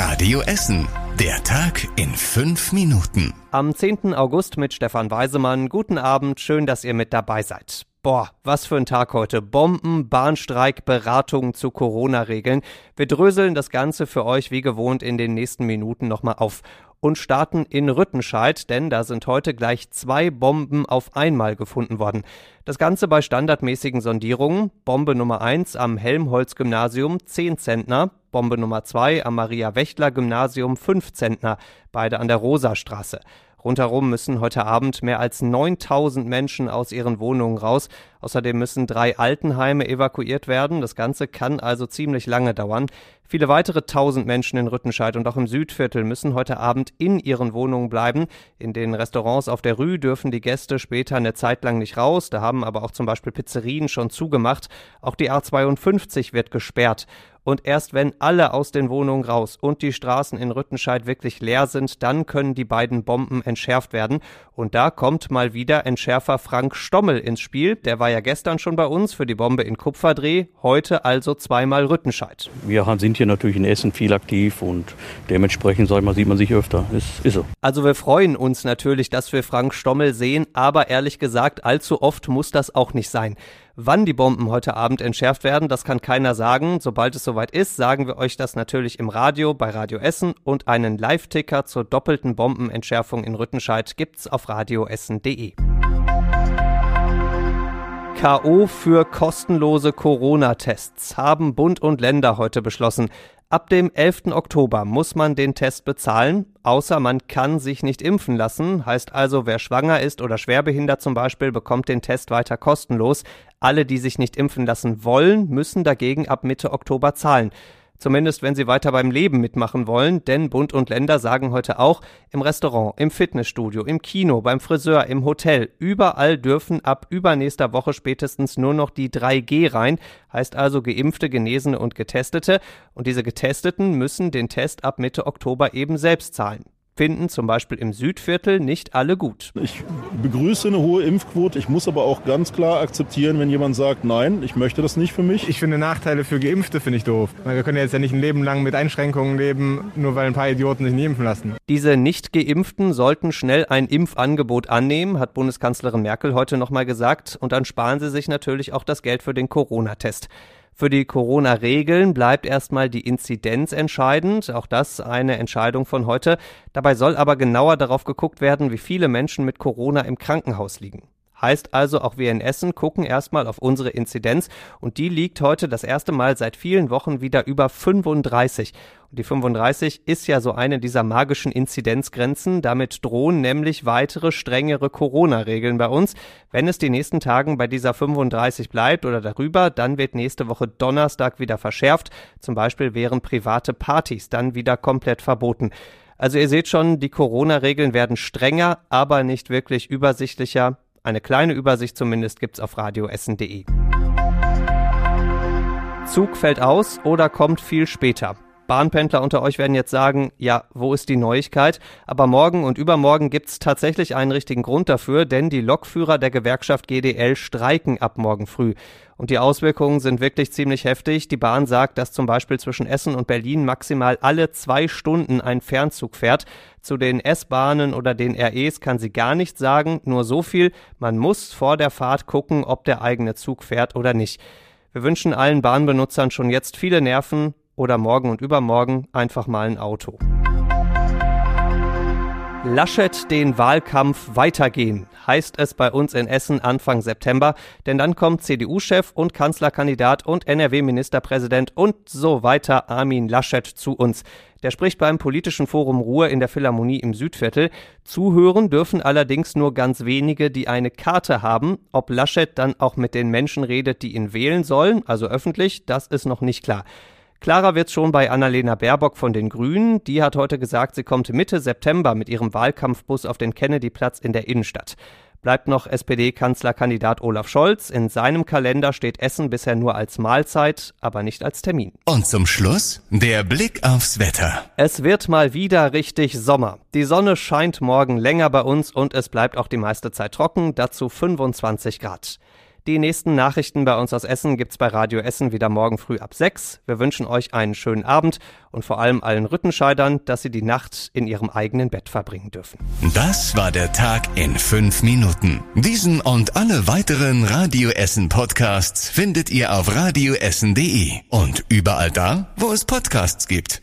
Radio Essen. Der Tag in fünf Minuten. Am 10. August mit Stefan Weisemann. Guten Abend, schön, dass ihr mit dabei seid. Boah, was für ein Tag heute. Bomben, Bahnstreik, Beratungen zu Corona-Regeln. Wir dröseln das Ganze für euch wie gewohnt in den nächsten Minuten nochmal auf und starten in Rüttenscheid, denn da sind heute gleich zwei Bomben auf einmal gefunden worden. Das Ganze bei standardmäßigen Sondierungen. Bombe Nummer 1 am Helmholtz-Gymnasium 10 Zentner, Bombe Nummer 2 am Maria-Wächtler-Gymnasium 5 Zentner, beide an der Rosastraße. Rundherum müssen heute Abend mehr als 9000 Menschen aus ihren Wohnungen raus. Außerdem müssen drei Altenheime evakuiert werden. Das Ganze kann also ziemlich lange dauern. Viele weitere tausend Menschen in Rüttenscheid und auch im Südviertel müssen heute Abend in ihren Wohnungen bleiben. In den Restaurants auf der Rue dürfen die Gäste später eine Zeit lang nicht raus. Da haben aber auch zum Beispiel Pizzerien schon zugemacht. Auch die A52 wird gesperrt. Und erst wenn alle aus den Wohnungen raus und die Straßen in Rüttenscheid wirklich leer sind, dann können die beiden Bomben entschärft werden. Und da kommt mal wieder Entschärfer Frank Stommel ins Spiel. Der war ja gestern schon bei uns für die Bombe in Kupferdreh, heute also zweimal Rüttenscheid. Wir sind hier natürlich in Essen viel aktiv und dementsprechend sag mal, sieht man sich öfter. Ist, ist so. Also wir freuen uns natürlich, dass wir Frank Stommel sehen, aber ehrlich gesagt, allzu oft muss das auch nicht sein. Wann die Bomben heute Abend entschärft werden, das kann keiner sagen. Sobald es soweit ist, sagen wir euch das natürlich im Radio bei Radio Essen und einen Live-Ticker zur doppelten Bombenentschärfung in Rüttenscheid gibt's auf radioessen.de. K.O. für kostenlose Corona-Tests haben Bund und Länder heute beschlossen. Ab dem 11. Oktober muss man den Test bezahlen, außer man kann sich nicht impfen lassen. Heißt also, wer schwanger ist oder schwerbehindert zum Beispiel, bekommt den Test weiter kostenlos. Alle, die sich nicht impfen lassen wollen, müssen dagegen ab Mitte Oktober zahlen. Zumindest wenn sie weiter beim Leben mitmachen wollen, denn Bund und Länder sagen heute auch, im Restaurant, im Fitnessstudio, im Kino, beim Friseur, im Hotel, überall dürfen ab übernächster Woche spätestens nur noch die 3G rein, heißt also geimpfte, Genesene und Getestete. Und diese Getesteten müssen den Test ab Mitte Oktober eben selbst zahlen finden zum Beispiel im Südviertel nicht alle gut. Ich begrüße eine hohe Impfquote. Ich muss aber auch ganz klar akzeptieren, wenn jemand sagt, nein, ich möchte das nicht für mich. Ich finde Nachteile für Geimpfte finde ich doof. Wir können jetzt ja nicht ein Leben lang mit Einschränkungen leben, nur weil ein paar Idioten sich nicht impfen lassen. Diese Nicht-Geimpften sollten schnell ein Impfangebot annehmen, hat Bundeskanzlerin Merkel heute nochmal gesagt. Und dann sparen sie sich natürlich auch das Geld für den Corona-Test. Für die Corona-Regeln bleibt erstmal die Inzidenz entscheidend. Auch das eine Entscheidung von heute. Dabei soll aber genauer darauf geguckt werden, wie viele Menschen mit Corona im Krankenhaus liegen. Heißt also, auch wir in Essen gucken erstmal auf unsere Inzidenz und die liegt heute das erste Mal seit vielen Wochen wieder über 35. Und die 35 ist ja so eine dieser magischen Inzidenzgrenzen. Damit drohen nämlich weitere strengere Corona-Regeln bei uns. Wenn es die nächsten Tagen bei dieser 35 bleibt oder darüber, dann wird nächste Woche Donnerstag wieder verschärft. Zum Beispiel wären private Partys dann wieder komplett verboten. Also ihr seht schon, die Corona-Regeln werden strenger, aber nicht wirklich übersichtlicher. Eine kleine Übersicht zumindest gibt's auf radioessen.de. Zug fällt aus oder kommt viel später. Bahnpendler unter euch werden jetzt sagen, ja, wo ist die Neuigkeit? Aber morgen und übermorgen gibt's tatsächlich einen richtigen Grund dafür, denn die Lokführer der Gewerkschaft GDL streiken ab morgen früh. Und die Auswirkungen sind wirklich ziemlich heftig. Die Bahn sagt, dass zum Beispiel zwischen Essen und Berlin maximal alle zwei Stunden ein Fernzug fährt. Zu den S-Bahnen oder den REs kann sie gar nichts sagen, nur so viel, man muss vor der Fahrt gucken, ob der eigene Zug fährt oder nicht. Wir wünschen allen Bahnbenutzern schon jetzt viele Nerven oder morgen und übermorgen einfach mal ein Auto. Laschet den Wahlkampf weitergehen, heißt es bei uns in Essen Anfang September, denn dann kommt CDU-Chef und Kanzlerkandidat und NRW-Ministerpräsident und so weiter Armin Laschet zu uns. Der spricht beim politischen Forum Ruhr in der Philharmonie im Südviertel. Zuhören dürfen allerdings nur ganz wenige, die eine Karte haben. Ob Laschet dann auch mit den Menschen redet, die ihn wählen sollen, also öffentlich, das ist noch nicht klar. Klarer wird's schon bei Annalena Baerbock von den Grünen. Die hat heute gesagt, sie kommt Mitte September mit ihrem Wahlkampfbus auf den Kennedyplatz in der Innenstadt. Bleibt noch SPD-Kanzlerkandidat Olaf Scholz. In seinem Kalender steht Essen bisher nur als Mahlzeit, aber nicht als Termin. Und zum Schluss der Blick aufs Wetter. Es wird mal wieder richtig Sommer. Die Sonne scheint morgen länger bei uns und es bleibt auch die meiste Zeit trocken, dazu 25 Grad. Die nächsten Nachrichten bei uns aus Essen gibt's bei Radio Essen wieder morgen früh ab 6. Wir wünschen euch einen schönen Abend und vor allem allen Rüttenscheidern, dass sie die Nacht in ihrem eigenen Bett verbringen dürfen. Das war der Tag in fünf Minuten. Diesen und alle weiteren Radio Essen Podcasts findet ihr auf radioessen.de und überall da, wo es Podcasts gibt.